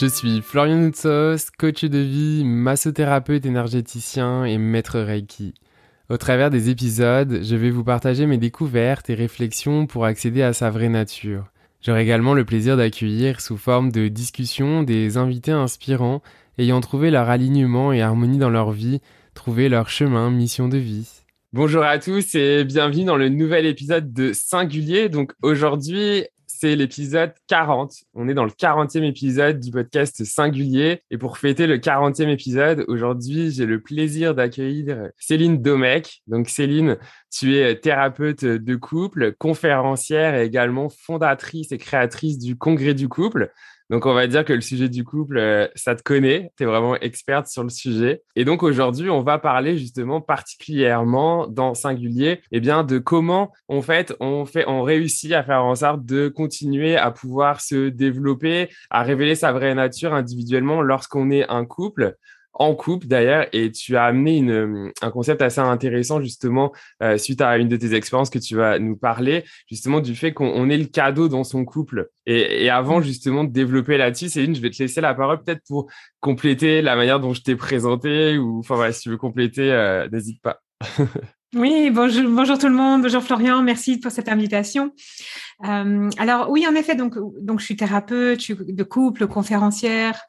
Je suis Florian Noutsos, coach de vie, massothérapeute énergéticien et maître Reiki. Au travers des épisodes, je vais vous partager mes découvertes et réflexions pour accéder à sa vraie nature. J'aurai également le plaisir d'accueillir sous forme de discussion des invités inspirants ayant trouvé leur alignement et harmonie dans leur vie, trouvé leur chemin, mission de vie. Bonjour à tous et bienvenue dans le nouvel épisode de Singulier. Donc aujourd'hui, c'est l'épisode 40. On est dans le 40e épisode du podcast Singulier. Et pour fêter le 40e épisode, aujourd'hui, j'ai le plaisir d'accueillir Céline Domecq. Donc, Céline, tu es thérapeute de couple, conférencière et également fondatrice et créatrice du Congrès du couple. Donc, on va dire que le sujet du couple, euh, ça te connaît. Tu es vraiment experte sur le sujet. Et donc, aujourd'hui, on va parler justement particulièrement dans Singulier, eh bien, de comment, en fait, on fait, on réussit à faire en sorte de continuer à pouvoir se développer, à révéler sa vraie nature individuellement lorsqu'on est un couple en couple d'ailleurs, et tu as amené une, euh, un concept assez intéressant justement euh, suite à une de tes expériences que tu vas nous parler, justement du fait qu'on est le cadeau dans son couple. Et, et avant justement de développer là-dessus, Céline, je vais te laisser la parole peut-être pour compléter la manière dont je t'ai présenté, ou enfin voilà, si tu veux compléter, euh, n'hésite pas. Oui, bonjour, bonjour tout le monde, bonjour Florian, merci pour cette invitation. Euh, alors oui, en effet, donc, donc je suis thérapeute de couple, conférencière,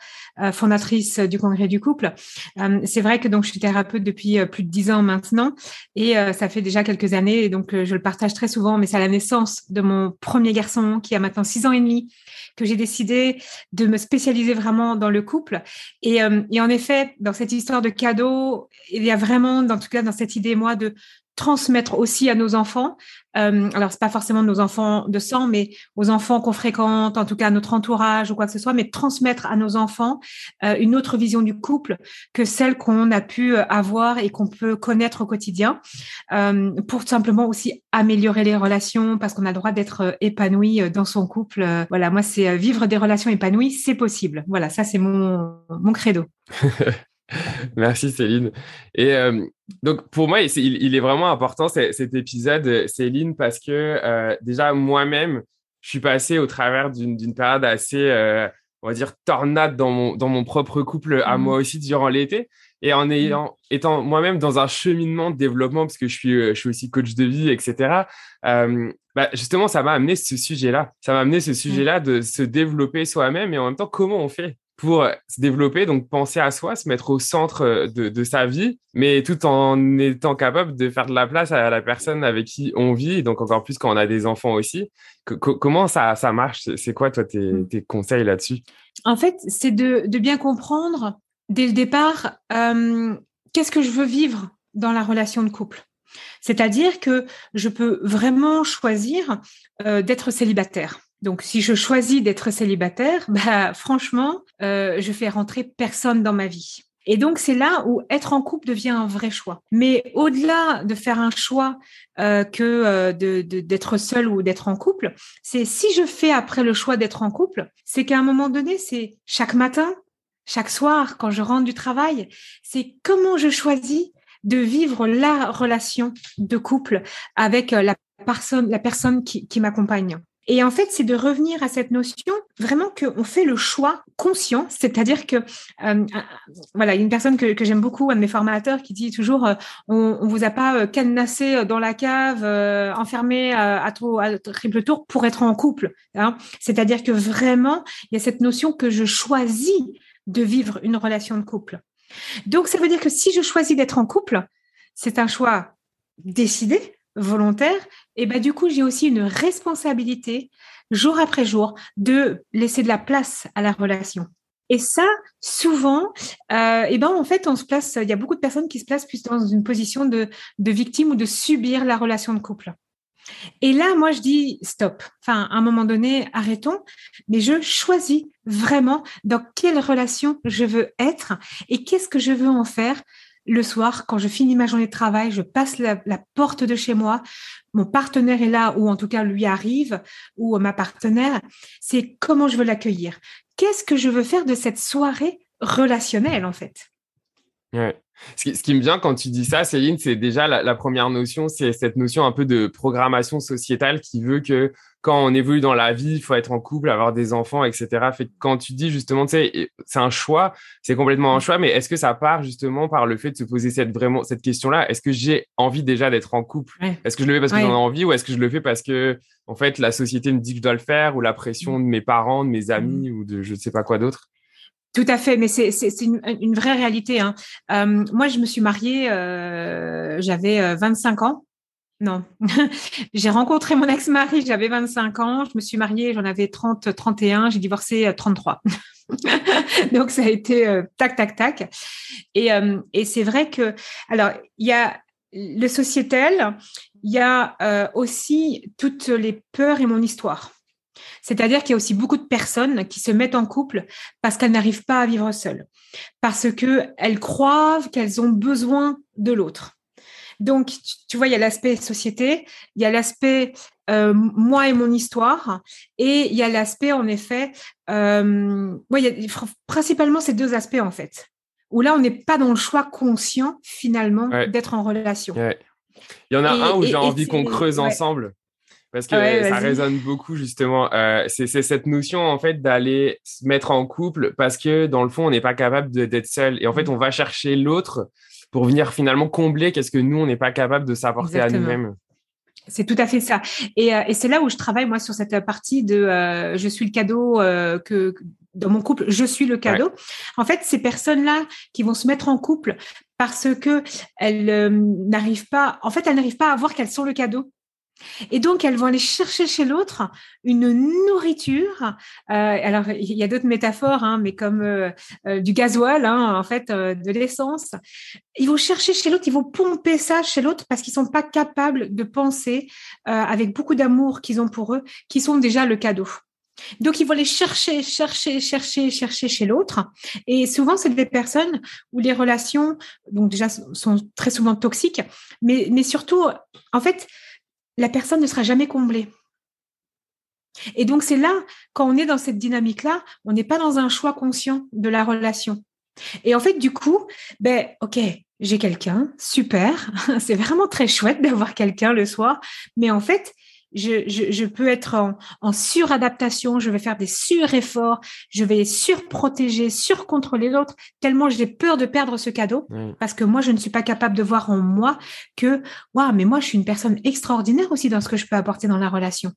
euh, fondatrice du congrès du couple. Euh, c'est vrai que donc je suis thérapeute depuis plus de dix ans maintenant et ça fait déjà quelques années et donc je le partage très souvent. Mais c'est à la naissance de mon premier garçon qui a maintenant six ans et demi que j'ai décidé de me spécialiser vraiment dans le couple. Et, et en effet, dans cette histoire de cadeau, il y a vraiment, en tout cas dans cette idée moi de transmettre aussi à nos enfants. Euh, alors, c'est pas forcément nos enfants de sang, mais aux enfants qu'on fréquente, en tout cas à notre entourage ou quoi que ce soit, mais transmettre à nos enfants euh, une autre vision du couple que celle qu'on a pu euh, avoir et qu'on peut connaître au quotidien, euh, pour simplement aussi améliorer les relations, parce qu'on a le droit d'être épanoui dans son couple. Voilà, moi, c'est vivre des relations épanouies, c'est possible. Voilà, ça, c'est mon, mon credo. Merci Céline. Et euh, donc pour moi, il, est vraiment important cet épisode, Céline, parce que euh, déjà moi-même, je suis passé au travers d'une période assez, euh, on va dire, tornade dans mon, dans mon propre couple à mmh. moi aussi durant l'été. Et en mmh. ayant, étant moi-même dans un cheminement de développement, parce que je suis, je suis aussi coach de vie, etc., bah, justement, ça m'a amené ce sujet-là. Ça m'a amené ce mmh. sujet-là de se développer soi-même et en même temps, comment on fait? Pour se développer, donc penser à soi, se mettre au centre euh, de, sa vie, mais tout en étant capable de faire de la place à la personne avec qui on vit, donc encore plus quand on a des enfants aussi. comment ça, ça marche? C'est quoi, toi, tes, mm. conseils là-dessus? En fait, c'est de, bien comprendre dès le départ euh, qu'est-ce que je veux vivre dans la relation de couple? C'est-à-dire que je peux vraiment choisir euh, d'être célibataire donc, si je choisis d'être célibataire, bah, franchement, euh, je fais rentrer personne dans ma vie. Et donc, c'est là où être en couple devient un vrai choix. Mais au-delà de faire un choix euh, que euh, d'être seul ou d'être en couple, c'est si je fais après le choix d'être en couple, c'est qu'à un moment donné, c'est chaque matin, chaque soir, quand je rentre du travail, c'est comment je choisis de vivre la relation de couple avec la personne, la personne qui m'accompagne. Et en fait, c'est de revenir à cette notion vraiment qu'on fait le choix conscient, c'est-à-dire que euh, voilà, une personne que, j'aime beaucoup, un de mes formateurs, qui dit toujours euh, on, vous a pas euh, cadenassé dans la cave, enfermé à, triple tour pour être en couple. Hein. C'est-à-dire que vraiment, il y a cette notion que je choisis de vivre une relation de couple. Donc, ça veut dire que si je choisis d'être en couple, c'est un choix décidé, volontaire, et ben du coup, j'ai aussi une responsabilité jour après jour de laisser de la place à la relation. Et ça, souvent, euh, ben en fait, on se place. Il y a beaucoup de personnes qui se placent plus dans une position de, de victime ou de subir la relation de couple. Et là, moi, je dis stop. Enfin, à un moment donné, arrêtons. Mais je choisis vraiment dans quelle relation je veux être et qu'est-ce que je veux en faire le soir, quand je finis ma journée de travail, je passe la, porte de chez moi, mon partenaire est là, ou en tout cas lui arrive, ou ma partenaire, c'est comment je veux l'accueillir. Qu'est-ce que je veux faire de cette soirée relationnelle, en fait? Ouais. Ce qui, me vient quand tu dis ça, Céline, c'est déjà la, première notion, c'est cette notion un peu de programmation sociétale qui veut que quand on évolue dans la vie, il faut être en couple, avoir des enfants, etc. Fait que quand tu dis justement, tu sais, c'est un choix, c'est complètement un choix, mais est-ce que ça part justement par le fait de se poser cette vraiment cette question-là? Est-ce que j'ai envie déjà d'être en couple? Est-ce que je le fais parce que j'en ai envie ou est-ce que je le fais parce que en fait la société me dit que je dois le faire ou la pression de mes parents, de mes mmh. amis ou de je ne sais pas quoi d'autre? Tout à fait, mais c'est une, une, vraie réalité. Hein. Euh, moi, je me suis mariée, euh, j'avais 25 euh, ans. Non, j'ai rencontré mon ex-mari, j'avais 25 ans. Je me suis mariée, j'en avais 30, 31. J'ai divorcé 33. Donc, ça a été tac, tac, tac. Et, et c'est vrai que, alors, il y a le sociétal, il y a aussi toutes les peurs et mon histoire. C'est-à-dire qu'il y a aussi beaucoup de personnes qui se mettent en couple parce qu'elles n'arrivent pas à vivre seules, parce qu'elles croient qu'elles ont besoin de l'autre. Donc, tu vois, il y a l'aspect société, il y a l'aspect euh, moi et mon histoire, et il y a l'aspect, en effet, euh, il y a principalement ces deux aspects, en fait, où là, on n'est pas dans le choix conscient, finalement, d'être en relation. Il y en a un où j'ai envie qu'on creuse ensemble parce que ça résonne beaucoup justement. Euh, c'est cette notion en fait d'aller se mettre en couple parce que dans le fond on n'est pas capable d'être seul et en fait mm. on va chercher l'autre pour venir finalement combler qu'est-ce que nous on n'est pas capable de s'apporter à nous-mêmes. C'est tout à fait ça. Et, euh, et c'est là où je travaille moi sur cette partie de euh, je suis le cadeau euh, que dans mon couple, je suis le cadeau. En fait, ces personnes-là qui vont se mettre en couple parce que elles n'arrivent pas, en fait, elles n'arrivent pas à voir qu'elles sont le cadeau. Et donc, elles vont aller chercher chez l'autre une nourriture. Euh, alors, il y a d'autres métaphores, hein, mais comme euh, euh, du gasoil, hein, en fait, de l'essence. Ils vont chercher chez l'autre, ils vont pomper ça chez l'autre parce qu'ils sont pas capables de penser avec beaucoup d'amour qu'ils ont pour eux, qui sont déjà le cadeau. Donc, ils vont aller chercher, chercher, chercher, chercher chez l'autre. Et souvent, c'est des personnes où les relations, donc déjà, sont très souvent toxiques, mais surtout, en fait, la personne ne sera jamais comblée. Et donc, c'est là, quand on est dans cette dynamique-là, on n'est pas dans un choix conscient de la relation. Et en fait, du coup, ben, OK, j'ai quelqu'un, super, c'est vraiment très chouette d'avoir quelqu'un le soir, mais en fait, je, peux être en, suradaptation, je vais faire des sur-efforts, je vais surprotéger, surcontrôler l'autre, tellement j'ai peur de perdre ce cadeau, parce que moi, je ne suis pas capable de voir en moi que, waouh, mais moi, je suis une personne extraordinaire aussi dans ce que je peux apporter dans la relation.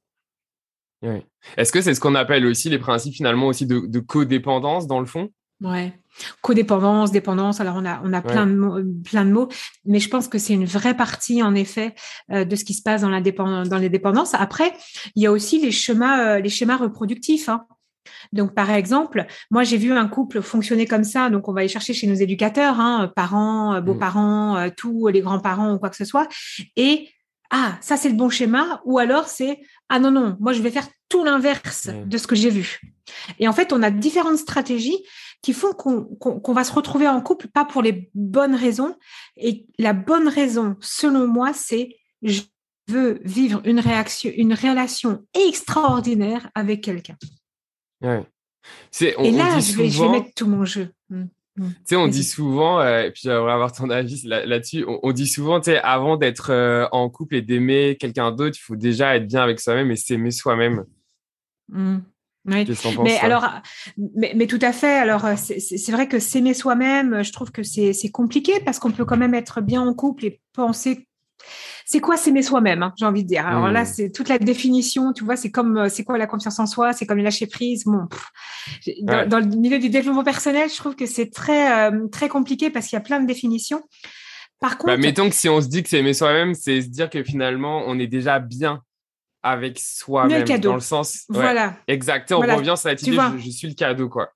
Est-ce que c'est ce qu'on appelle aussi les principes finalement aussi de, de codépendance dans le fond? Ouais. Codépendance, dépendance. Alors on a on a plein de mots, plein de mots, mais je pense que c'est une vraie partie en effet euh, de ce qui se passe dans la dans les dépendances. Après, il y a aussi les schémas euh, les schémas reproductifs. Hein. Donc, par exemple, moi, j'ai vu un couple fonctionner comme ça. Donc, on va aller chercher chez nos éducateurs, hein, parents, euh, mmh. beaux-parents, tous les grands-parents ou quoi que ce soit. Et ah, ça c'est le bon schéma, ou alors c'est ah non non, moi je vais faire tout l'inverse de ce que j'ai vu. Et en fait, on a différentes stratégies qui font qu'on va se retrouver en couple, pas pour les bonnes raisons. Et la bonne raison, selon moi, c'est je veux vivre une réaction, une relation extraordinaire avec quelqu'un. Ouais. et là, je, vais, mettre tout mon jeu. Hmm. Mm. Tu sais, on dit souvent, euh, et puis j'aimerais avoir ton avis là-dessus, on, dit souvent, tu sais, avant d'être euh, en couple et d'aimer quelqu'un d'autre, il faut déjà être bien avec soi-même et s'aimer soi-même. Mm. Oui. Mais alors, mais, mais, tout à fait. Alors, c'est vrai que s'aimer soi-même, je trouve que c'est compliqué parce qu'on peut quand même être bien en couple et penser c'est quoi s'aimer soi-même, hein, j'ai envie de dire. Alors là, mmh. c'est toute la définition, tu vois, c'est comme, euh, c'est quoi la confiance en soi, c'est comme le lâcher prise. Bon, dans, le milieu du développement personnel, je trouve que c'est très, euh, très compliqué parce qu'il y a plein de définitions. Par bah, contre. mettons que si on se dit que c'est aimer soi-même, c'est se dire que finalement, on est déjà bien avec soi-même. Dans le sens. Voilà. Exactement. On revient sur cette idée, je, suis le cadeau, quoi.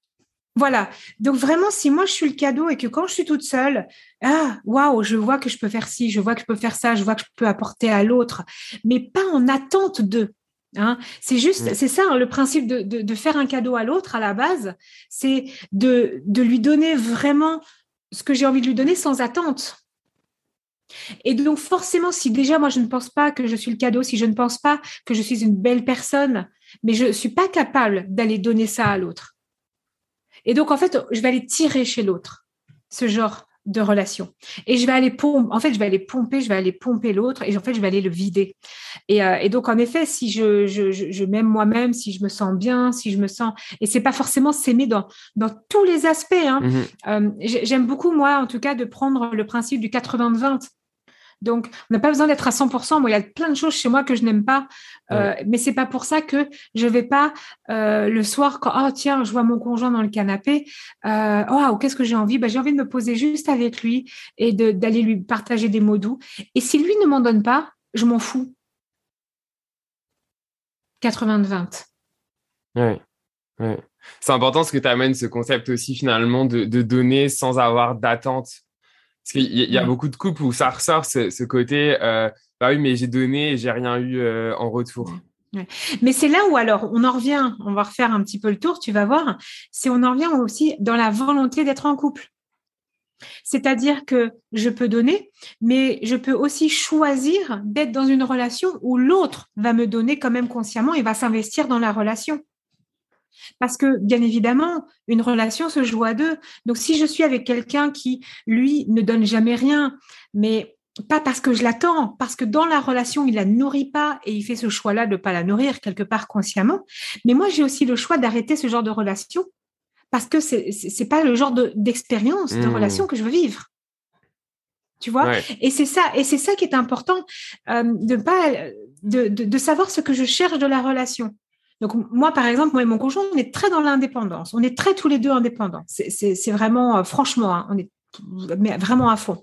Voilà. Donc vraiment, si moi je suis le cadeau et que quand je suis toute seule, ah, waouh, je vois que je peux faire ci, je vois que je peux faire ça, je vois que je peux apporter à l'autre, mais pas en attente de. Hein. C'est juste, c'est ça hein, le principe de, de, faire un cadeau à l'autre à la base, c'est de, de lui donner vraiment ce que j'ai envie de lui donner sans attente. Et donc forcément, si déjà moi je ne pense pas que je suis le cadeau, si je ne pense pas que je suis une belle personne, mais je ne suis pas capable d'aller donner ça à l'autre, et donc, en fait, je vais aller tirer chez l'autre ce genre de relation. Et je vais aller pomper, en fait, je vais aller pomper, je vais aller pomper l'autre et en fait, je vais aller le vider. Et, euh, donc, en effet, si je, je, m'aime moi-même, si je me sens bien, si je me sens, et c'est pas forcément s'aimer dans, dans tous les aspects. Hein. Mmh euh, j'aime beaucoup, moi, en tout cas, de prendre le principe du 80-20. Donc, on n'a pas besoin d'être à 100%. Moi, il y a plein de choses chez moi que je n'aime pas, euh, mais c'est pas pour ça que je vais pas euh, le soir quand oh tiens, je vois mon conjoint dans le canapé. Euh, oh, qu'est-ce que j'ai envie? Ben, j'ai envie de me poser juste avec lui et d'aller lui partager des mots doux. Et si lui ne m'en donne pas, je m'en fous. 80-20. Oui, C'est important ce que tu amènes ce concept aussi finalement de donner sans avoir d'attente parce qu'il y, a beaucoup de couples où ça ressort ce, côté, euh, bah oui, mais j'ai donné et j'ai rien eu euh, en retour. Mais c'est là où alors on en revient, on va refaire un petit peu le tour, tu vas voir, c'est on en revient aussi dans la volonté d'être en couple. C'est-à-dire que je peux donner, mais je peux aussi choisir d'être dans une relation où l'autre va me donner quand même consciemment et va s'investir dans la relation. Parce que, bien évidemment, une relation se joue à deux. Donc, si je suis avec quelqu'un qui, lui, ne donne jamais rien, mais pas parce que je l'attends, parce que dans la relation, il la nourrit pas et il fait ce choix-là de ne pas la nourrir quelque part consciemment. Mais moi, j'ai aussi le choix d'arrêter ce genre de relation parce que c'est n'est pas le genre d'expérience, de, mmh. relation que je veux vivre. Tu vois? Et c'est ça, et c'est ça qui est important euh, de pas de, de, savoir ce que je cherche de la relation. Donc moi, par exemple, moi et mon conjoint, on est très dans l'indépendance. On est très tous les deux indépendants. C'est vraiment, euh, franchement, hein, on est mais vraiment à fond.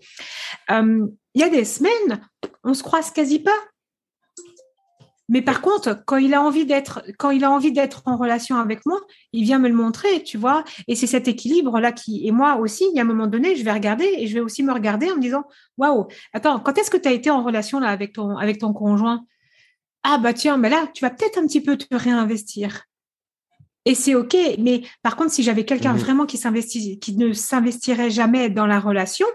Il y a des semaines, on se croise quasi pas. Mais par contre, quand il a envie d'être, en relation avec moi, il vient me le montrer, tu vois. Et c'est cet équilibre là qui, et moi aussi, il y a un moment donné, je vais regarder et je vais aussi me regarder en me disant, waouh, attends, quand est-ce que tu as été en relation là avec ton, avec ton conjoint? Ah bah tiens, mais là, tu vas peut-être un petit peu te réinvestir. Et c'est OK. Mais par contre, si j'avais quelqu'un mmh vraiment qui s'investit, qui ne s'investirait jamais dans la relation,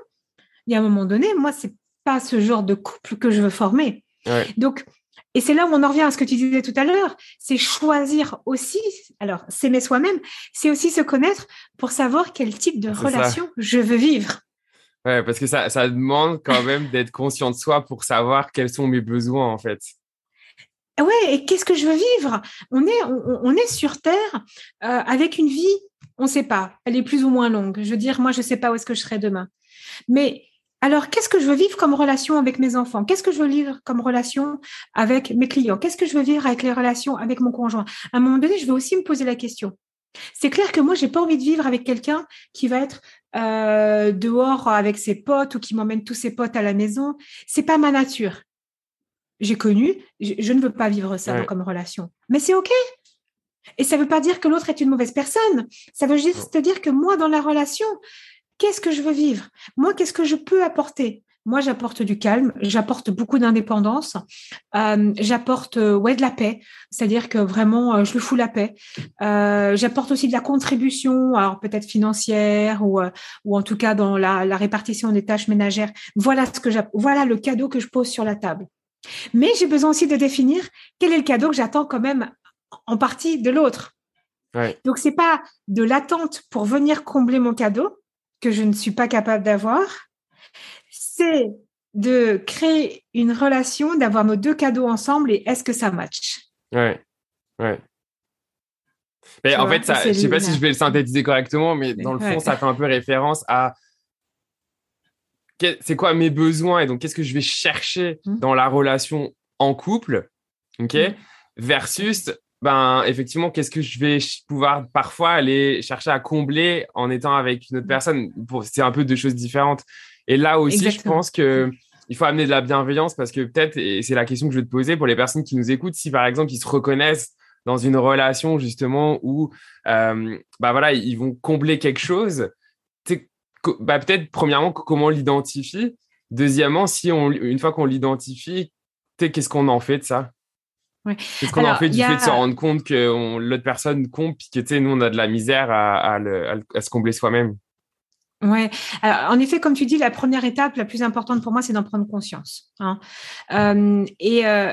il y a un moment donné, moi, c'est pas ce genre de couple que je veux former. Donc, et c'est là où on en revient à ce que tu disais tout à l'heure, c'est choisir aussi, alors s'aimer soi-même, c'est aussi se connaître pour savoir quel type de relation je veux vivre. Ouais, parce que ça, ça demande quand même d'être conscient de soi pour savoir quels sont mes besoins en fait. Ouais, et qu'est-ce que je veux vivre? On est, on, est sur Terre euh, avec une vie, on ne sait pas, elle est plus ou moins longue. Je veux dire, moi, je ne sais pas où est-ce que je serai demain. Mais alors, qu'est-ce que je veux vivre comme relation avec mes enfants? Qu'est-ce que je veux vivre comme relation avec mes clients? Qu'est-ce que je veux vivre avec les relations avec mon conjoint? À un moment donné, je vais aussi me poser la question. C'est clair que moi, j'ai pas envie de vivre avec quelqu'un qui va être euh, dehors avec ses potes ou qui m'emmène tous ses potes à la maison. C'est pas ma nature j'ai connu, je, ne veux pas vivre ça comme relation. Mais c'est OK. Et ça ne veut pas dire que l'autre est une mauvaise personne. Ça veut juste dire que moi, dans la relation, qu'est-ce que je veux vivre? Moi, qu'est-ce que je peux apporter? Moi, j'apporte du calme, j'apporte beaucoup d'indépendance, euh, j'apporte euh, ouais de la paix, c'est-à-dire que vraiment euh, je le fous la paix. j'apporte aussi de la contribution, alors peut-être financière ou ou en tout cas dans la, la répartition des tâches ménagères. Voilà ce que voilà le cadeau que je pose sur la table. Mais j'ai besoin aussi de définir quel est le cadeau que j'attends quand même en partie de l'autre. Donc, ce n'est pas de l'attente pour venir combler mon cadeau que je ne suis pas capable d'avoir. C'est de créer une relation, d'avoir nos deux cadeaux ensemble et est-ce que ça match? Ouais, ouais. Mais en fait, je ne sais pas si je vais le synthétiser correctement, mais dans le fond, ça fait un peu référence à c'est quoi mes besoins et donc qu'est-ce que je vais chercher mmh. dans la relation en couple, ok, mmh. versus ben effectivement qu'est-ce que je vais pouvoir parfois aller chercher à combler en étant avec une autre mmh. personne. C'est un peu deux choses différentes. Et là aussi, je pense que il faut amener de la bienveillance parce que peut-être, et c'est la question que je vais te poser pour les personnes qui nous écoutent, si par exemple ils se reconnaissent dans une relation justement où, euh, bah voilà, ils vont combler quelque chose. Bah peut-être premièrement comment on l'identifie. Deuxièmement, si on, une fois qu'on l'identifie, qu'est-ce qu'on en fait de ça? Qu'est-ce qu'on en fait du fait de se rendre compte que l'autre personne compte, puis que nous on a de la misère à, à se combler soi-même? Ouais. en effet, comme tu dis, la première étape, la plus importante pour moi, c'est d'en prendre conscience. Hein. Euh, et euh,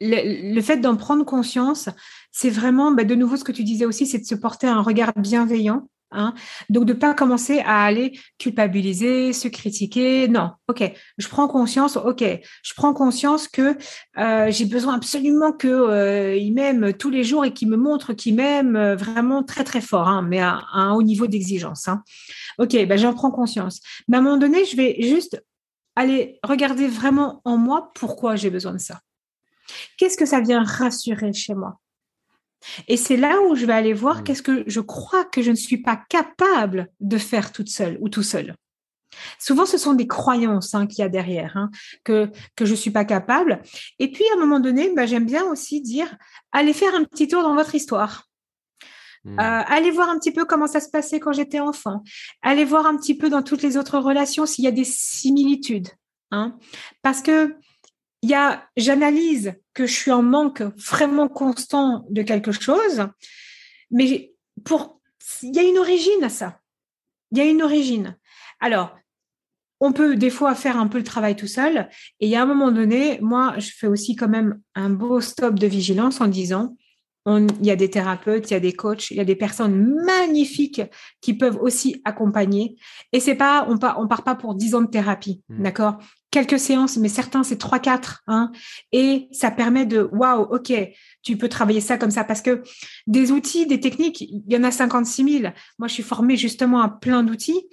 le, fait d'en prendre conscience, c'est vraiment, bah, de nouveau, ce que tu disais aussi, c'est de se porter un regard bienveillant Hein. Donc, de pas commencer à aller culpabiliser, se critiquer. Non, ok, je prends conscience. Ok, je prends conscience que euh, j'ai besoin absolument que euh, m'aime tous les jours et qu'il me montre qu'il m'aime euh, vraiment très très fort, hein, mais à, un haut niveau d'exigence. Hein. Ok, ben j'en prends conscience. Mais à un moment donné, je vais juste aller regarder vraiment en moi pourquoi j'ai besoin de ça. Qu'est-ce que ça vient rassurer chez moi? Et c'est là où je vais aller voir mmh. qu'est-ce que je crois que je ne suis pas capable de faire toute seule ou tout seul. Souvent, ce sont des croyances hein, qu'il y a derrière, hein, que, que je ne suis pas capable. Et puis, à un moment donné, bah, j'aime bien aussi dire, allez faire un petit tour dans votre histoire. Mmh. Euh, allez voir un petit peu comment ça se passait quand j'étais enfant. Allez voir un petit peu dans toutes les autres relations s'il y a des similitudes. Hein. Parce que il y a, j'analyse que je suis en manque vraiment constant de quelque chose, mais pour, il y a une origine à ça. Il y a une origine. Alors, on peut des fois faire un peu le travail tout seul, et il y a un moment donné, moi, je fais aussi quand même un beau stop de vigilance en disant, il y a des thérapeutes, il y a des coachs, il y a des personnes magnifiques qui peuvent aussi accompagner. Et c'est pas, on part, on part pas pour 10 ans de thérapie, mmh. d'accord? Quelques séances, mais certains c'est 3 4 hein, et ça permet de waouh, OK, tu peux travailler ça comme ça parce que des outils, des techniques, il y en a 56 000. Moi, je suis formée justement à plein d'outils.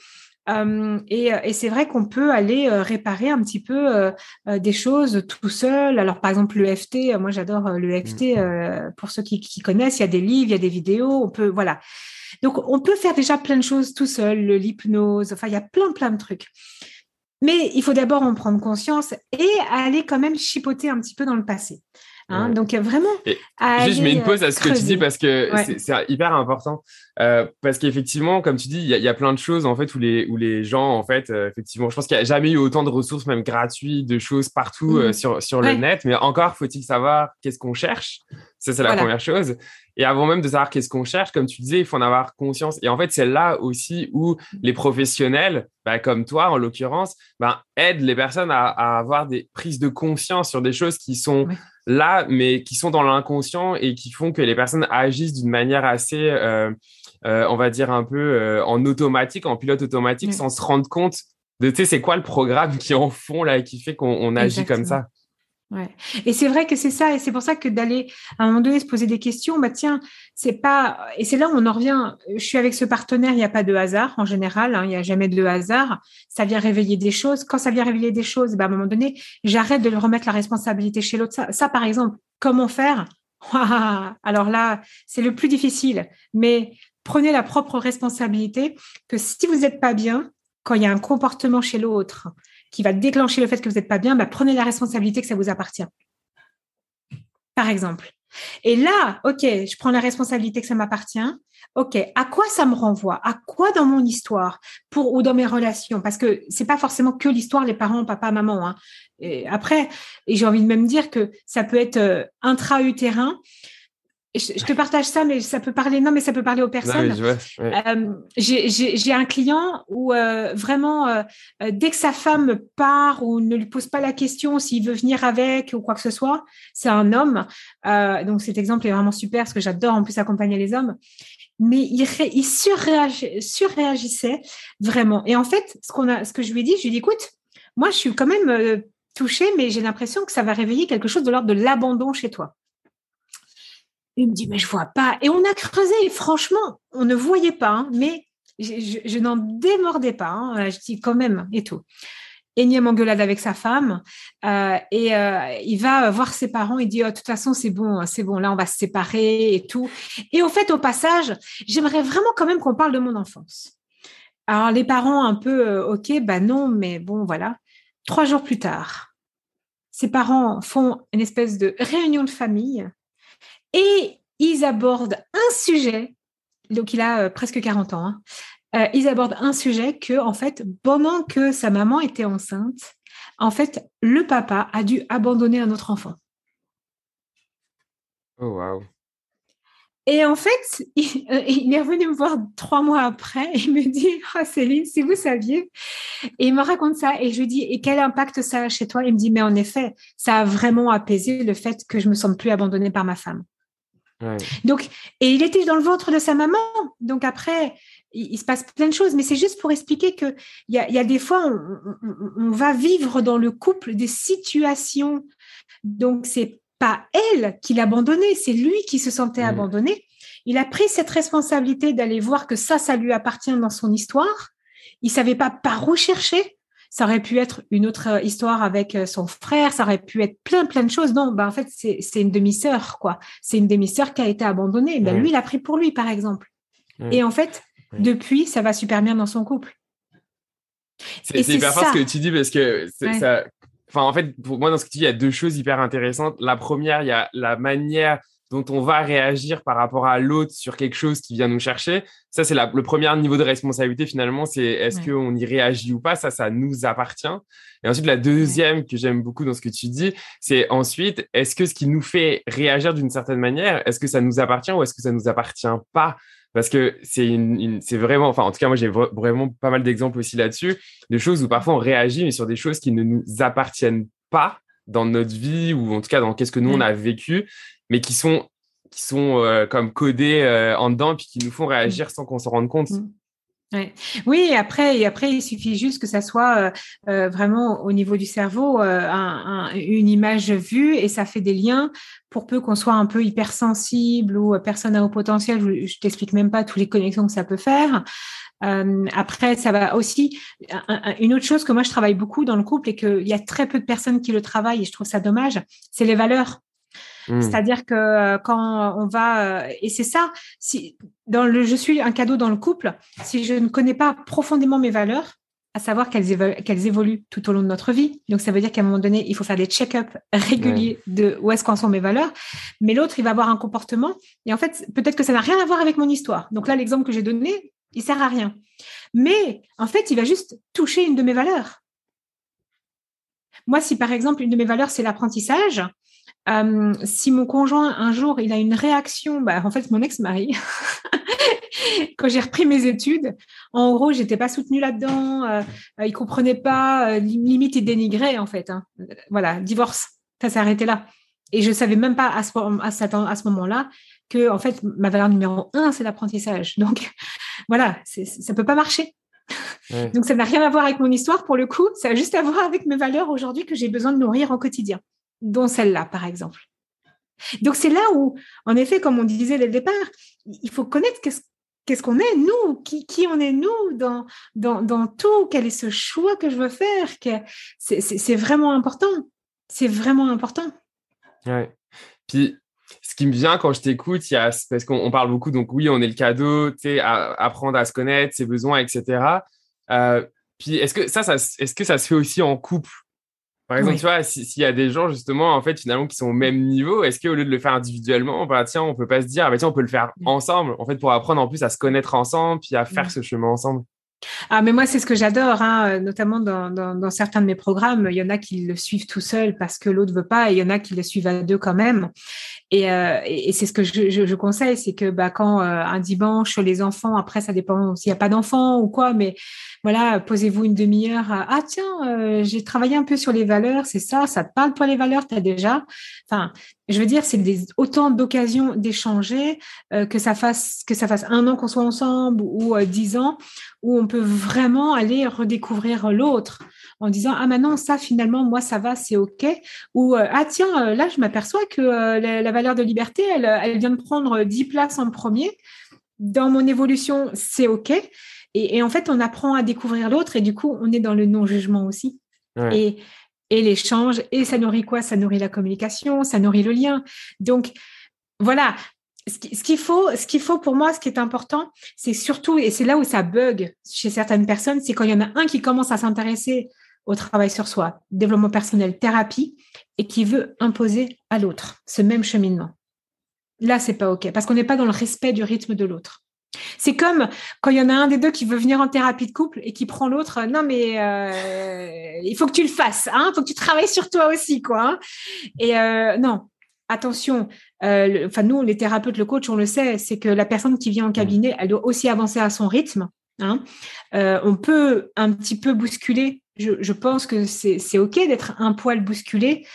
Euh, et, et c'est vrai qu'on peut aller euh, réparer un petit peu euh, des choses tout seul. Alors par exemple le FT, moi j'adore le FT. Mmh. pour ceux qui, qui, connaissent, il y a des livres, il y a des vidéos. On peut voilà. Donc on peut faire déjà plein de choses tout seul, l'hypnose. Enfin il y a plein plein de trucs. Mais il faut d'abord en prendre conscience et aller quand même chipoter un petit peu dans le passé. Hein, donc vraiment. juste, je mets une pause à ce que tu dis parce que c'est hyper important. Euh, parce qu'effectivement, comme tu dis, il y, a plein de choses en fait où les, où les gens, en fait, euh, effectivement, je pense qu'il n'y a jamais eu autant de ressources, même gratuites, de choses partout euh, mmh. sur, sur le net. Mais encore, faut-il savoir qu'est-ce qu'on cherche? Ça, c'est la première chose. Et avant même de savoir qu'est-ce qu'on cherche, comme tu disais, il faut en avoir conscience. Et en fait, c'est là aussi où les professionnels, bah, comme toi en l'occurrence, bah, aident les personnes à, à, avoir des prises de conscience sur des choses qui sont là, mais qui sont dans l'inconscient et qui font que les personnes agissent d'une manière assez, euh, euh, on va dire un peu euh, en automatique, en pilote automatique, sans se rendre compte de, tu sais, c'est quoi le programme qui en fond là et qui fait qu'on agit comme ça. Et c'est vrai que c'est ça, et c'est pour ça que d'aller à un moment donné se poser des questions, bah tiens, c'est pas, et c'est là où on en revient. Je suis avec ce partenaire, il n'y a pas de hasard en général, hein, il n'y a jamais de hasard. Ça vient réveiller des choses. Quand ça vient réveiller des choses, bah à un moment donné, j'arrête de remettre la responsabilité chez l'autre. Ça, par exemple, comment faire? Alors là, c'est le plus difficile, mais prenez la propre responsabilité que si vous n'êtes pas bien, quand il y a un comportement chez l'autre qui va déclencher le fait que vous n'êtes pas bien, bah, prenez la responsabilité que ça vous appartient. Par exemple. Et là, OK, je prends la responsabilité que ça m'appartient. OK, à quoi ça me renvoie? À quoi dans mon histoire? Pour ou dans mes relations? Parce que c'est pas forcément que l'histoire, les parents, papa, maman. Hein. Après, et j'ai envie de même dire que ça peut être euh, intra-utérin je, te partage ça, mais ça peut parler. Non, mais ça peut parler aux personnes. Euh, j'ai un client où euh, vraiment, euh, dès que sa femme part ou ne lui pose pas la question s'il veut venir avec ou quoi que ce soit, c'est un homme. donc cet exemple est vraiment super parce que j'adore en plus accompagner les hommes. Mais il, il surréagissait vraiment. Et en fait, ce qu'on a, ce que je lui ai dit, je lui ai dit, écoute, moi, je suis quand même touchée, mais j'ai l'impression que ça va réveiller quelque chose de l'ordre de l'abandon chez toi. Il me dit, mais je vois pas. Et on a creusé, franchement, on ne voyait pas, hein, mais je, n'en démordais pas. Hein. Je dis quand même, et tout. Énième engueulade avec sa femme. Euh, et euh, il va voir ses parents. Il dit, oh, de toute façon, c'est bon, c'est bon, là, on va se séparer et tout. Et au fait, au passage, j'aimerais vraiment quand même qu'on parle de mon enfance. Alors, les parents, un peu, euh, OK, bah non, mais bon, voilà. Trois jours plus tard, ses parents font une espèce de réunion de famille et ils abordent un sujet, donc il a presque 40 ans, hein. ils abordent un sujet que, en fait, pendant que sa maman était enceinte, en fait, le papa a dû abandonner un autre enfant. Oh, wow. Et en fait, euh, il, est revenu me voir trois mois après et il me dit oh, Céline, si vous saviez. Et il me raconte ça. Et je lui dis Et quel impact ça a chez toi? Il me dit Mais en effet, ça a vraiment apaisé le fait que je me sens plus abandonnée par ma femme. Donc, et il était dans le ventre de sa maman. Donc après, il, se passe plein de choses. Mais c'est juste pour expliquer qu'il y a, y a des fois, on, on va vivre dans le couple des situations. Donc, c'est pas elle qui l'a abandonné, c'est lui qui se sentait mmh. abandonné. Il a pris cette responsabilité d'aller voir que ça, ça lui appartient dans son histoire. Il savait pas par où chercher. Ça aurait pu être une autre euh, histoire avec euh, son frère, ça aurait pu être plein, plein de choses. Non, bah, en fait, c'est une demi-sœur, quoi. C'est une demi-sœur qui a été abandonnée. Ben, Lui, il a pris pour lui, par exemple. Et en fait, depuis, ça va super bien dans son couple. C'est hyper fort ce que tu dis parce que ça, Enfin, en fait, pour moi, dans ce que tu dis, il y a deux choses hyper intéressantes. La première, il y a la manière dont on va réagir par rapport à l'autre sur quelque chose qui vient nous chercher. Ça, c'est le premier niveau de responsabilité finalement, c'est est-ce qu'on y réagit ou pas? Ça, ça nous appartient. Et ensuite, la deuxième que j'aime beaucoup dans ce que tu dis, c'est ensuite, est-ce que ce qui nous fait réagir d'une certaine manière, est-ce que ça nous appartient ou est-ce que ça nous appartient pas? Parce que c'est une, c'est vraiment, enfin, en tout cas, moi, j'ai vraiment pas mal d'exemples aussi là-dessus, de choses où parfois on réagit, mais sur des choses qui ne nous appartiennent pas dans notre vie ou en tout cas dans qu'est-ce que nous on a vécu, mais qui sont qui sont euh, comme codés euh, en dedans puis qui nous font réagir sans qu'on s'en rende compte. Oui, après, après, il suffit juste que ça soit euh, euh, vraiment au niveau du cerveau euh, une image vue et ça fait des liens pour peu qu'on soit un peu hypersensible ou personne à haut potentiel. Je, je t'explique même pas toutes les connexions que ça peut faire. après, ça va aussi. une autre chose que moi je travaille beaucoup dans le couple et qu'il y a très peu de personnes qui le travaillent et je trouve ça dommage, c'est les valeurs. Mmh. C'est-à-dire que euh, quand on va euh, et c'est ça, si dans le je suis un cadeau dans le couple, si je ne connais pas profondément mes valeurs, à savoir qu'elles évoluent, tout au long de notre vie. Donc ça veut dire qu'à un moment donné, il faut faire des check-up réguliers de où est-ce qu'en sont mes valeurs. Mais l'autre, il va avoir un comportement et en fait, peut-être que ça n'a rien à voir avec mon histoire. Donc là, l'exemple que j'ai donné, il sert à rien. Mais en fait, il va juste toucher une de mes valeurs. Moi, si par exemple une de mes valeurs c'est l'apprentissage, euh, si mon conjoint un jour il a une réaction, bah, en fait mon ex-mari, quand j'ai repris mes études, en gros j'étais pas soutenue là-dedans, euh, il comprenait pas, euh, limite il dénigrait en fait. Hein. Voilà, divorce, ça s'est arrêté là. Et je savais même pas à ce, à ce moment-là que en fait ma valeur numéro un c'est l'apprentissage. Donc voilà, ça peut pas marcher. Donc ça n'a rien à voir avec mon histoire pour le coup, ça a juste à voir avec mes valeurs aujourd'hui que j'ai besoin de nourrir au quotidien dont celle-là, par exemple. Donc c'est là où, en effet, comme on disait dès le départ, il faut connaître qu'est-ce qu'on est, nous, qui, on est, nous, dans, dans, dans, tout, quel est ce choix que je veux faire. C'est vraiment important. C'est vraiment important. Ouais. Puis, ce qui me vient quand je t'écoute, parce qu'on parle beaucoup, donc oui, on est le cadeau, apprendre à se connaître, ses besoins, etc. Euh, puis, est-ce que ça, ça est-ce que ça se fait aussi en couple? Par exemple, tu vois, s'il y a des gens justement, en fait, finalement, qui sont au même niveau, est-ce qu'au lieu de le faire individuellement, bah, tiens, on peut pas se dire, ah, bah, tiens, on peut le faire mmh. ensemble, en fait, pour apprendre en plus à se connaître ensemble, puis à faire mmh. ce chemin ensemble? Ah, mais moi, c'est ce que j'adore, hein, notamment dans, certains de mes programmes. Il y en a qui le suivent tout seul parce que l'autre veut pas, et il y en a qui le suivent à deux quand même. Et, euh, c'est ce que je, conseille, c'est que bah, quand euh, un dimanche, les enfants, après, ça dépend s'il n'y a pas d'enfants ou quoi, mais voilà, posez-vous une demi-heure. ah tiens, euh, j'ai travaillé un peu sur les valeurs, c'est ça, ça te parle toi les valeurs, tu as déjà? Enfin, je veux dire, c'est des, autant d'occasions d'échanger euh, que ça fasse que ça fasse un an qu'on soit ensemble ou euh, dix ans, où on peut vraiment aller redécouvrir l'autre en disant ah maintenant ça finalement moi ça va c'est ok. Ou ah tiens là je m'aperçois que la, valeur de liberté elle, elle vient de prendre dix places en premier. Dans mon évolution c'est ok. Et, en fait, on apprend à découvrir l'autre et du coup, on est dans le non-jugement aussi. Et, et l'échange, et ça nourrit quoi? Ça nourrit la communication, ça nourrit le lien. Donc, voilà, ce qu'il faut, ce qu'il pour moi, ce qui est important, c'est surtout, et c'est là où ça bug chez certaines personnes, c'est quand il y en a un qui commence à s'intéresser au travail sur soi, développement personnel, thérapie, et qui veut imposer à l'autre ce même cheminement. Là, c'est pas OK parce qu'on n'est pas dans le respect du rythme de l'autre. C'est comme quand il y en a un des deux qui veut venir en thérapie de couple et qui prend l'autre. Non, mais euh, il faut que tu le fasses. Hein, il faut que tu travailles sur toi aussi, quoi. Hein. Et euh, non, attention. Euh, nous, les thérapeutes, le coach, on le sait, c'est que la personne qui vient en cabinet, elle doit aussi avancer à son rythme. Hein. on peut un petit peu bousculer. Je pense que c'est ok d'être un poil bousculé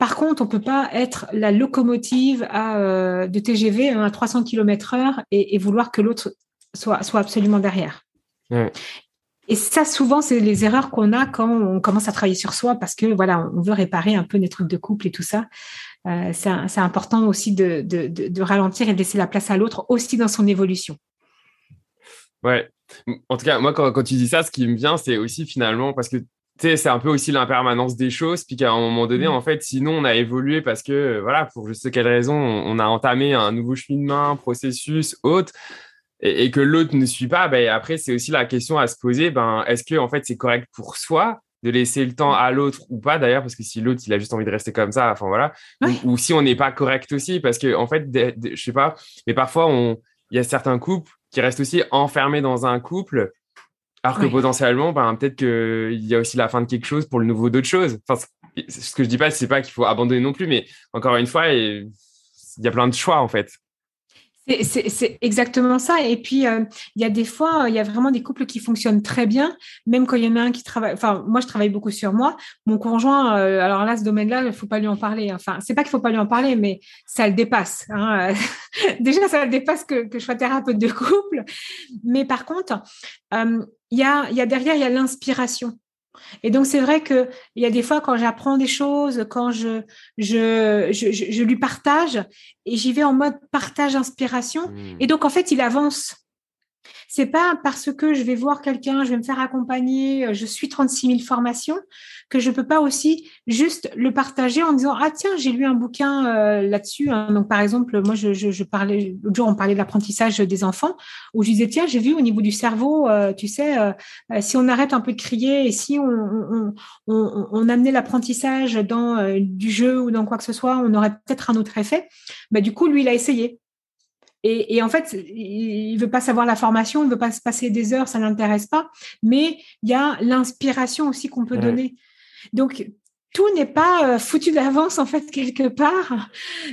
par contre, on peut pas être la locomotive à, euh, de TGV à 300 km heure et, vouloir que l'autre soit, soit absolument derrière. Et ça, souvent, c'est les erreurs qu'on a quand on commence à travailler sur soi parce que voilà, on veut réparer un peu des trucs de couple et tout ça. Euh, c'est important aussi de, de, de, ralentir et de laisser la place à l'autre aussi dans son évolution. Ouais. En tout cas, moi, quand, quand tu dis ça, ce qui me vient, c'est aussi finalement parce que c'est un peu aussi l'impermanence des choses, puis qu'à un moment donné, mm. en fait, sinon on a évolué parce que, euh, voilà, pour je sais quelle raison, on, a entamé un nouveau cheminement, processus, autre, et, que l'autre ne suit pas, ben après, c'est aussi la question à se poser, ben, est-ce que, en fait, c'est correct pour soi de laisser le temps à l'autre ou pas d'ailleurs parce que si l'autre il a juste envie de rester comme ça enfin voilà ou, si on n'est pas correct aussi parce que en fait je sais pas mais parfois on il y a certains couples qui restent aussi enfermés dans un couple alors que potentiellement, ben, peut-être qu'il y a aussi la fin de quelque chose pour le nouveau d'autres choses. Enfin, ce que je dis pas, c'est pas qu'il faut abandonner non plus, mais encore une fois, il y a plein de choix en fait. C'est exactement ça. Et puis, euh, il y a des fois, il y a vraiment des couples qui fonctionnent très bien, même quand il y en a un qui travaille. Enfin, moi, je travaille beaucoup sur moi. Mon conjoint, euh, alors là, ce domaine-là, il ne faut pas lui en parler. Enfin, c'est pas qu'il ne faut pas lui en parler, mais ça le dépasse. Hein. Déjà, ça le dépasse que, que, je sois thérapeute de couple. Mais par contre, euh, il y, a, y a derrière, il y a l'inspiration. Et donc, c'est vrai qu'il y a des fois, quand j'apprends des choses, quand je, je, je, je lui partage, et j'y vais en mode partage inspiration. Mmh. Et donc, en fait, il avance. C'est pas parce que je vais voir quelqu'un, je vais me faire accompagner, euh, je suis 36 000 formations, que je peux pas aussi juste le partager en disant ah tiens j'ai lu un bouquin euh, là-dessus. Hein. Donc par exemple moi je, je, je parlais l'autre jour on parlait de l'apprentissage des enfants où je disais tiens j'ai vu au niveau du cerveau euh, tu sais si on arrête un peu de crier et si on, on, on, on amenait l'apprentissage dans du jeu ou dans quoi que ce soit on aurait peut-être un autre effet. Bah, du coup lui il a essayé et, en fait, il veut pas savoir la formation, il veut pas se passer des heures, ça l'intéresse pas. Mais il y a l'inspiration aussi qu'on peut donner. Donc tout n'est pas euh, foutu d'avance en fait quelque part,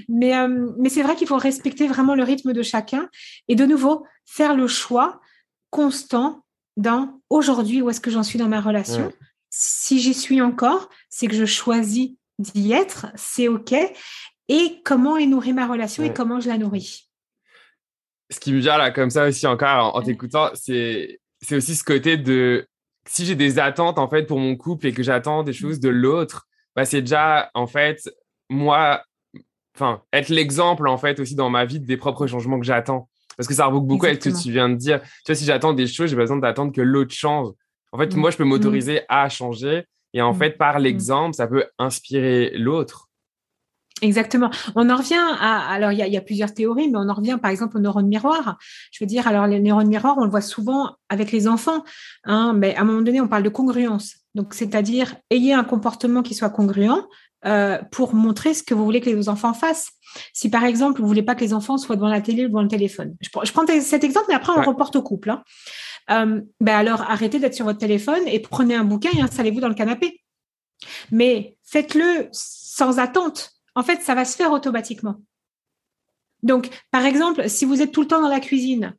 mais euh, mais c'est vrai qu'il faut respecter vraiment le rythme de chacun et de nouveau faire le choix constant dans aujourd'hui où est-ce que j'en suis dans ma relation. Si j'y suis encore, c'est que je choisis d'y être, c'est ok. Et comment est nourrie ma relation et comment je la nourris ce qui me vient là comme ça aussi encore en, t'écoutant, c'est c'est aussi ce côté de si j'ai des attentes en fait pour mon couple et que j'attends des choses de l'autre, bah c'est déjà en fait moi, enfin être l'exemple en fait aussi dans ma vie des propres changements que j'attends. Parce que ça revoque beaucoup avec ce que tu viens de dire. Tu vois, si j'attends des choses, j'ai besoin d'attendre que l'autre change. En fait, mmh. moi, je peux m'autoriser mmh. à changer. Et en mmh. fait, par l'exemple, ça peut inspirer l'autre. Exactement. On en revient à, alors il y a, plusieurs théories, mais on en revient par exemple aux neurones miroirs. Je veux dire, alors les neurones miroirs, on le voit souvent avec les enfants, hein, mais à un moment donné, on parle de congruence. Donc, c'est-à-dire, ayez un comportement qui soit congruent euh, pour montrer ce que vous voulez que les enfants fassent. Si par exemple, vous voulez pas que les enfants soient devant la télé ou devant le téléphone. Je, prends, cet exemple, mais après, on reporte au couple. Hein. Euh, ben alors, arrêtez d'être sur votre téléphone et prenez un bouquin et installez-vous dans le canapé. Mais faites-le sans attente en fait, ça va se faire automatiquement. Donc, par exemple, si vous êtes tout le temps dans la cuisine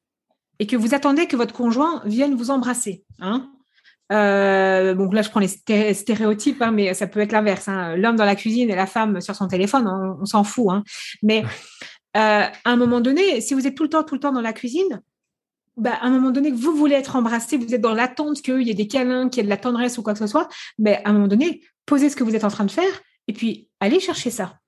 et que vous attendez que votre conjoint vienne vous embrasser, hein, euh, donc là, je prends les stéréotypes, hein, mais ça peut être l'inverse. Hein. L'homme dans la cuisine et la femme sur son téléphone, on, s'en fout. Mais euh, à un moment donné, si vous êtes tout le temps, tout le temps dans la cuisine, bah, à un moment donné que vous voulez être embrassé, vous êtes dans l'attente qu'il y ait des câlins, qu'il y ait de la tendresse ou quoi que ce soit, mais à un moment donné, posez ce que vous êtes en train de faire et puis allez chercher ça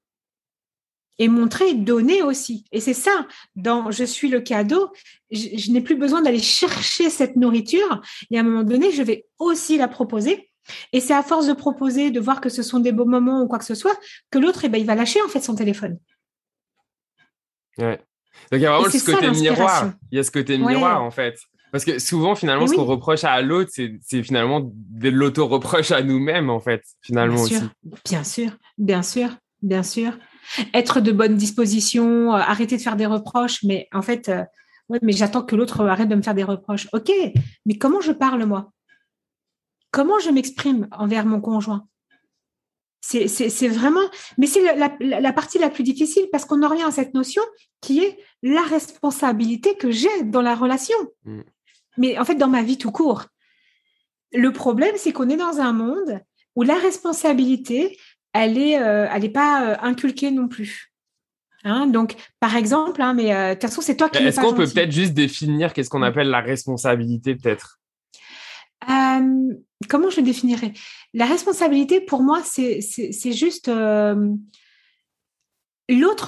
et montrer, donner aussi. Et c'est ça, dans Je suis le cadeau, je, n'ai plus besoin d'aller chercher cette nourriture. Et à un moment donné, je vais aussi la proposer. Et c'est à force de proposer, de voir que ce sont des beaux moments ou quoi que ce soit, que l'autre, eh ben, il va lâcher en fait son téléphone. Ouais. Donc il y a vraiment ce côté miroir. Il y a ce côté miroir en fait. Parce que souvent, finalement, ce qu'on reproche à l'autre, c'est finalement de l'auto-reproche à nous-mêmes, en fait, finalement bien sûr, aussi. Bien sûr, bien sûr, bien sûr. Être de bonne disposition, arrêter de faire des reproches, mais en fait, mais j'attends que l'autre arrête de me faire des reproches. Ok, mais comment je parle moi? Comment je m'exprime envers mon conjoint? C'est vraiment, mais c'est la, partie la plus difficile parce qu'on en revient à cette notion qui est la responsabilité que j'ai dans la relation. Mm. Mais en fait, dans ma vie tout court. Le problème, c'est qu'on est dans un monde où la responsabilité, elle est, euh, elle n'est pas euh, inculquée non plus. Hein, donc, par exemple, hein, mais euh, de toute façon, c'est toi qui. Est-ce qu'on peut peut-être juste définir qu'est-ce qu'on appelle la responsabilité, peut-être? Comment je définirais? La responsabilité, pour moi, c'est juste l'autre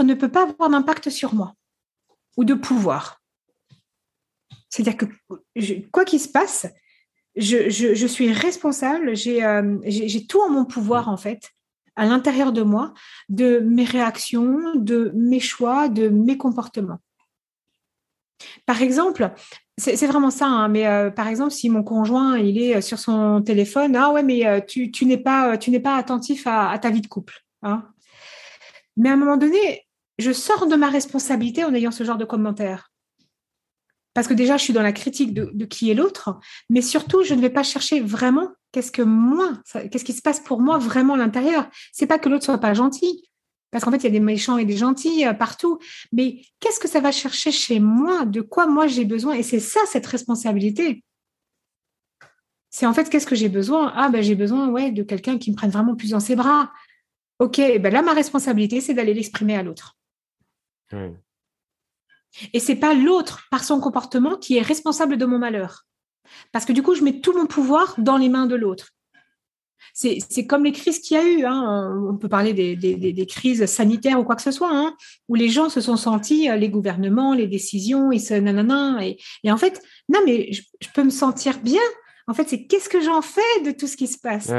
ne peut pas avoir d'impact sur moi ou de pouvoir. C'est-à-dire que quoi qu'il se passe, je, suis responsable, j'ai tout en mon pouvoir en fait, à l'intérieur de moi, de mes réactions, de mes choix, de mes comportements. Par exemple, c'est vraiment ça, hein, mais euh, par exemple, si mon conjoint il est sur son téléphone, ah ouais, mais euh, tu, n'es pas, pas attentif à, ta vie de couple. Hein. Mais à un moment donné, je sors de ma responsabilité en ayant ce genre de commentaires. Parce que déjà, je suis dans la critique de, qui est l'autre, mais surtout, je ne vais pas chercher vraiment qu'est-ce que moi, qu'est-ce qui se passe pour moi vraiment à l'intérieur? C'est pas que l'autre soit pas gentil, parce qu'en fait, il y a des méchants et des gentils euh, partout. Mais qu'est-ce que ça va chercher chez moi? De quoi moi j'ai besoin? Et c'est ça, cette responsabilité. C'est en fait, qu'est-ce que j'ai besoin? Ah, ben j'ai besoin ouais, de quelqu'un qui me prenne vraiment plus dans ses bras. Ok, ben là, ma responsabilité, c'est d'aller l'exprimer à l'autre. Et c'est pas l'autre, par son comportement, qui est responsable de mon malheur. Parce que du coup, je mets tout mon pouvoir dans les mains de l'autre. C'est comme les crises qu'il y a eu. Hein. On peut parler des, crises sanitaires ou quoi que ce soit, hein, où les gens se sont sentis, euh, les gouvernements, les décisions, ils se nanana. Et, et en fait, non, mais je, peux me sentir bien. En fait, c'est qu'est-ce que j'en fais de tout ce qui se passe?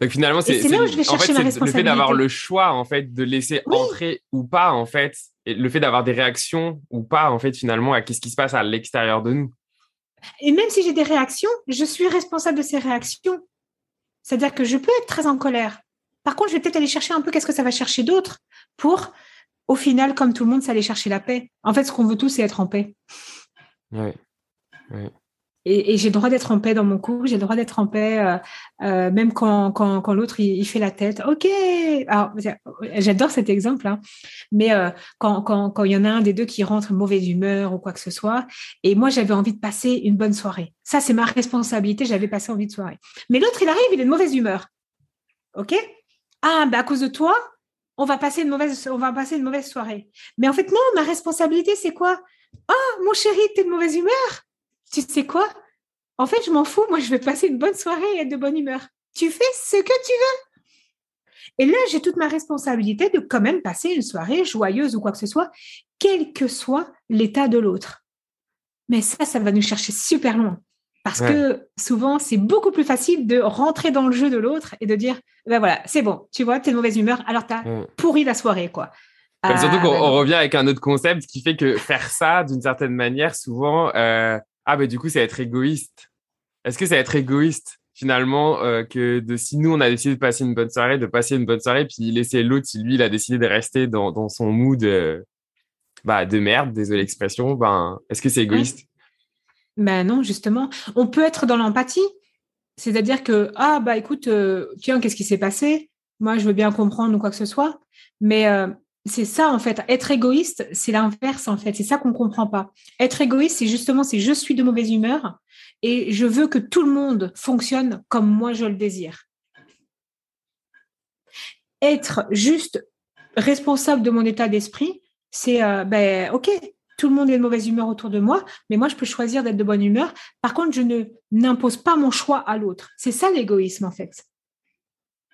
Donc finalement, c'est en fait, le fait d'avoir le choix en fait de laisser entrer ou pas en fait, et le fait d'avoir des réactions ou pas en fait finalement à qu'est-ce qui se passe à l'extérieur de nous. Et même si j'ai des réactions, je suis responsable de ces réactions. C'est-à-dire que je peux être très en colère. Par contre, je vais peut-être aller chercher un peu qu'est-ce que ça va chercher d'autre pour, au final, comme tout le monde, aller chercher la paix. En fait, ce qu'on veut tous, c'est être en paix. Oui. Et, j'ai le droit d'être en paix dans mon couple, j'ai le droit d'être en paix, euh, euh, même quand, quand, l'autre il, fait la tête. Ok, j'adore cet exemple, hein. mais euh, quand, quand, quand il y en a un des deux qui rentre mauvaise humeur ou quoi que ce soit, et moi j'avais envie de passer une bonne soirée. Ça, c'est ma responsabilité, j'avais passé envie de soirée. Mais l'autre, il arrive, il est de mauvaise humeur. Ok Ah, ben à cause de toi, on va passer une mauvaise, on va passer une mauvaise soirée. Mais en fait, non, ma responsabilité, c'est quoi? Oh, mon chéri, t'es de mauvaise humeur? Tu sais quoi? En fait, je m'en fous. Moi, je vais passer une bonne soirée et être de bonne humeur. Tu fais ce que tu veux. Et là, j'ai toute ma responsabilité de quand même passer une soirée joyeuse ou quoi que ce soit, quel que soit l'état de l'autre. Mais ça, ça va nous chercher super loin. Parce que souvent, c'est beaucoup plus facile de rentrer dans le jeu de l'autre et de dire, ben voilà, c'est bon, tu vois, tu es de mauvaise humeur, alors tu as pourri la soirée, quoi. surtout qu'on ah, revient avec un autre concept qui fait que faire ça, d'une certaine manière, souvent, euh, ah, bah du coup, c'est être égoïste. Est-ce que c'est être égoïste finalement euh, que de si nous on a décidé de passer une bonne soirée, de passer une bonne soirée, puis laisser l'autre si lui il a décidé de rester dans, dans son mood euh, bah, de merde, désolé l'expression, ben est-ce que c'est égoïste? Ben non, justement, on peut être dans l'empathie, c'est-à-dire que ah bah écoute, euh, tiens qu'est-ce qui s'est passé? Moi je veux bien comprendre ou quoi que ce soit, mais c'est ça en fait. Être égoïste, c'est l'inverse en fait. C'est ça qu'on ne comprend pas. Être égoïste, c'est justement c'est je suis de mauvaise humeur et je veux que tout le monde fonctionne comme moi je le désire. Être juste responsable de mon état d'esprit, c'est euh, ben ok, tout le monde est de mauvaise humeur autour de moi, mais moi je peux choisir d'être de bonne humeur. Par contre, je ne n'impose pas mon choix à l'autre. C'est ça l'égoïsme en fait.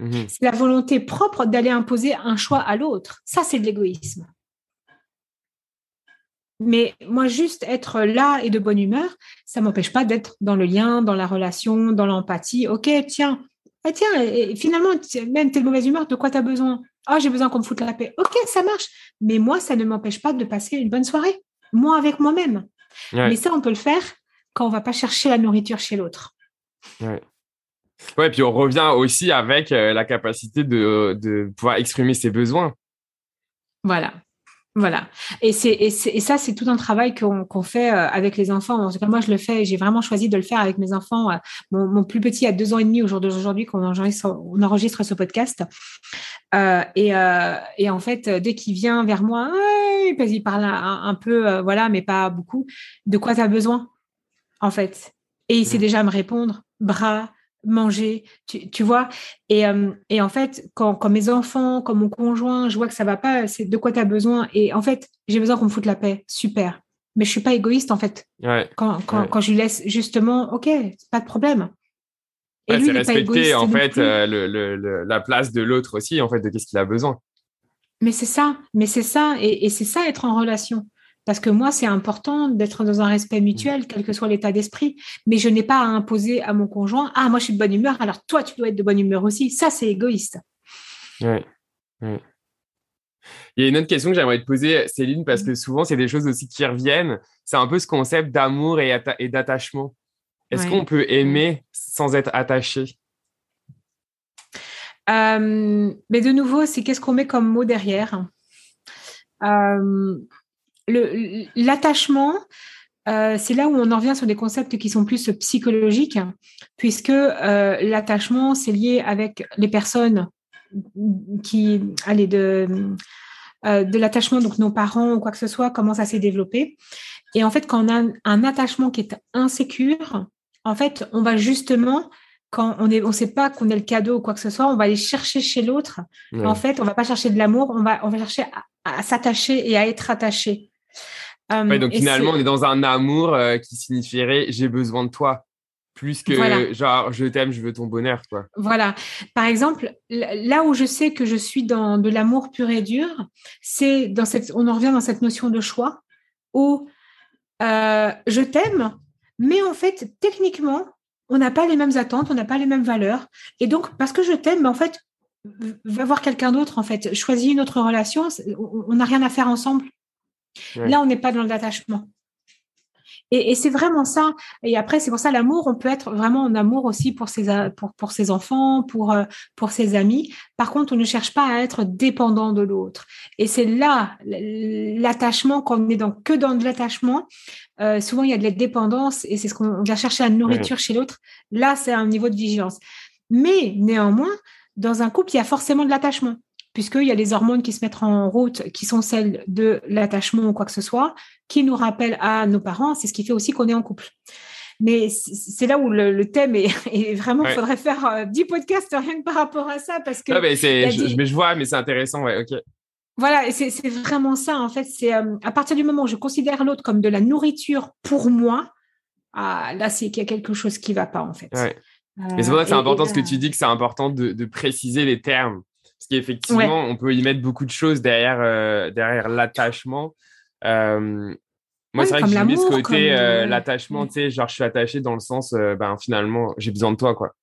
Mhm. C'est la volonté propre d'aller imposer un choix à l'autre. Ça, c'est de l'égoïsme. Mais moi, juste être là et de bonne humeur, ça ne m'empêche pas d'être dans le lien, dans la relation, dans l'empathie. Ok, tiens, ah, tiens, et finalement, même es de mauvaise humeur, de quoi tu as besoin? Ah, j'ai besoin qu'on me foute la paix. Ok, ça marche. Mais moi, ça ne m'empêche pas de passer une bonne soirée, moi avec moi-même. Mais ça, on peut le faire quand on va pas chercher la nourriture chez l'autre. Ouais, puis on revient aussi avec euh, la capacité de, de pouvoir exprimer ses besoins. Voilà. Voilà. Et, c'est, et, ça, c'est tout un travail qu'on, fait euh, avec les enfants. En tout cas, moi, je le fais. J'ai vraiment choisi de le faire avec mes enfants. Euh, mon, plus petit a deux ans et demi au jour d'aujourd'hui qu'on enregistre, on enregistre ce podcast. Et, et, en fait, dès qu'il vient vers moi, il parle un, peu, voilà, mais pas beaucoup. De quoi tu as besoin, en fait? Et il sait mmh. déjà me répondre. Bras, manger, tu, vois. Et, euh, et, en fait, quand, quand, mes enfants, quand mon conjoint, je vois que ça va pas, c'est de quoi tu as besoin. Et en fait, j'ai besoin qu'on me foute la paix. Super. Mais je suis pas égoïste, en fait. Quand, quand, quand, je lui laisse justement, OK, pas de problème. Et lui, c'est respecter, en fait, euh, le, le, la place de l'autre aussi, en fait, de qu'est-ce qu'il a besoin. Mais c'est ça, mais c'est ça, et, et c'est ça être en relation. Parce que moi, c'est important d'être dans un respect mutuel, quel que soit l'état d'esprit. Mais je n'ai pas à imposer à mon conjoint, ah, moi, je suis de bonne humeur, alors toi, tu dois être de bonne humeur aussi. Ça, c'est égoïste. Oui. Il y a une autre question que j'aimerais te poser, Céline, parce que souvent, c'est des choses aussi qui reviennent. C'est un peu ce concept d'amour et, d'attachement. Est-ce qu'on peut aimer sans être attaché? Euh, Mais de nouveau, c'est qu'est-ce qu'on met comme mot derrière? Euh, l'attachement, euh, c'est là où on en revient sur des concepts qui sont plus psychologiques, puisque euh, l'attachement, c'est lié avec les personnes qui, allez, de, euh, de l'attachement, donc nos parents ou quoi que ce soit, comment ça s'est développé. Et en fait, quand on a un, attachement qui est insécure, en fait, on va justement quand on on sait pas qu'on est le cadeau ou quoi que ce soit, on va aller chercher chez l'autre. En fait, on va pas chercher de l'amour, on va, on va chercher à s'attacher et à être attaché. Donc finalement, on est dans un amour qui signifierait j'ai besoin de toi plus que genre je t'aime, je veux ton bonheur. Quoi. Voilà. Par exemple, là où je sais que je suis dans de l'amour pur et dur, c'est dans cette, on en revient dans cette notion de choix où euh, je t'aime, mais en fait, techniquement, on n'a pas les mêmes attentes, on n'a pas les mêmes valeurs. Et donc, parce que je t'aime, en fait, va voir quelqu'un d'autre, en fait, choisis une autre relation, on n'a rien à faire ensemble. Là, on n'est pas dans l'attachement. Et, c'est vraiment ça. Et après, c'est pour ça l'amour, on peut être vraiment en amour aussi pour ses, pour, pour ses enfants, pour, euh, pour ses amis. Par contre, on ne cherche pas à être dépendant de l'autre. Et c'est là l'attachement, quand on est dans, que dans de l'attachement, euh, souvent il y a de la dépendance et c'est ce qu'on va chercher la nourriture chez l'autre. Là, c'est un niveau de vigilance. Mais néanmoins, dans un couple, il y a forcément de l'attachement puisqu'il y a les hormones qui se mettent en route, qui sont celles de l'attachement ou quoi que ce soit, qui nous rappellent à nos parents. C'est ce qui fait aussi qu'on est en couple. Mais c'est là où le, thème est, vraiment, il faudrait faire 10 euh, podcasts rien que par rapport à ça, parce que. Ah, mais, je, vois, mais c'est intéressant, ouais, ok. Voilà, c'est vraiment ça, en fait. C'est euh, à partir du moment où je considère l'autre comme de la nourriture pour moi, ah, là, c'est qu'il y a quelque chose qui ne va pas, en fait. Ouais. et c'est pour ça que c'est euh, important ce que tu dis, que c'est important de, préciser les termes. Parce qu'effectivement, on peut y mettre beaucoup de choses derrière, euh, derrière l'attachement. Euh, moi, c'est vrai que j'ai mis ce côté, euh, l'attachement, tu sais, genre, je suis attaché dans le sens, ben, finalement, j'ai besoin de toi, quoi.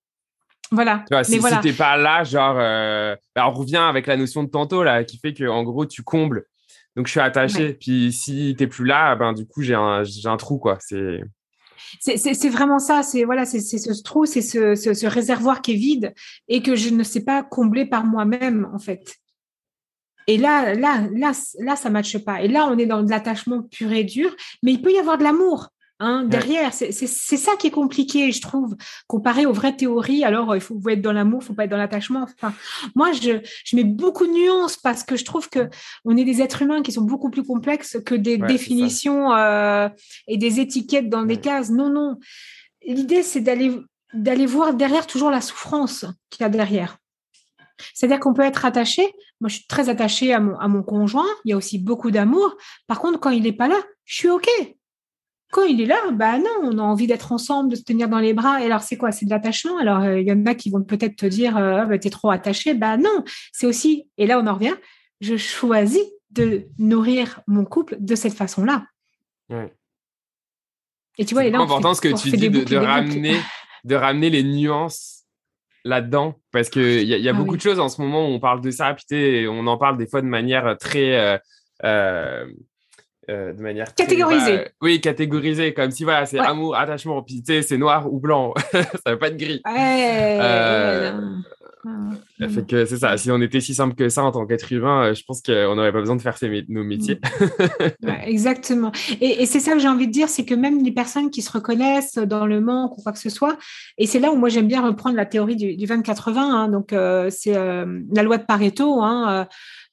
Voilà. Tu vois, si, t'es pas là, genre, ben, on revient avec la notion de tantôt, là, qui fait que, en gros, tu combles. Donc, je suis attaché. Puis, si t'es plus là, ben, du coup, j'ai un, un trou, quoi. C'est. C'est vraiment ça, c'est voilà, c'est ce trou, c'est ce, réservoir qui est vide et que je ne sais pas combler par moi-même en fait. Et là, là, là, là, ça matche pas. Et là, on est dans de l'attachement pur et dur, mais il peut y avoir de l'amour. Hein, derrière. C'est ça qui est compliqué, je trouve, comparé aux vraies théories. Alors, il faut, être dans l'amour, il faut pas être dans l'attachement. Enfin, moi, je, je, mets beaucoup de nuances parce que je trouve que on est des êtres humains qui sont beaucoup plus complexes que des définitions euh, et des étiquettes dans des cases. Non, non. L'idée, c'est d'aller d'aller voir derrière toujours la souffrance qu'il y a derrière. C'est-à-dire qu'on peut être attaché. Moi, je suis très attachée à mon, à mon conjoint. Il y a aussi beaucoup d'amour. Par contre, quand il n'est pas là, je suis OK. Quand il est là, bah non, on a envie d'être ensemble, de se tenir dans les bras. Et alors, c'est quoi? C'est de l'attachement? Alors, euh, il y en a qui vont peut-être te dire, euh, ah, bah, t'es trop attaché. Bah non, c'est aussi, et là, on en revient, je choisis de nourrir mon couple de cette façon-là. Et tu vois, c'est important ce que tu dis de, ramener, de ramener les nuances là-dedans parce qu'il y a, y a ah beaucoup de choses en ce moment où on parle de ça, puis on en parle des fois de manière très. Euh, euh, de manière catégorisée. oui, catégorisée, comme si voilà, c'est amour, attachement, puis c'est noir ou blanc, ça veut pas être gris. Ouais, euh, euh, Fait que c'est ça. Si on était si simple que ça en tant qu'être humain, je pense qu'on n'aurait pas besoin de faire nos métiers. Mm. exactement. Et, c'est ça que j'ai envie de dire, c'est que même les personnes qui se reconnaissent dans le manque ou quoi que ce soit, et c'est là où moi j'aime bien reprendre la théorie du, 20-80. Hein, donc c'est la loi de Pareto. Hein,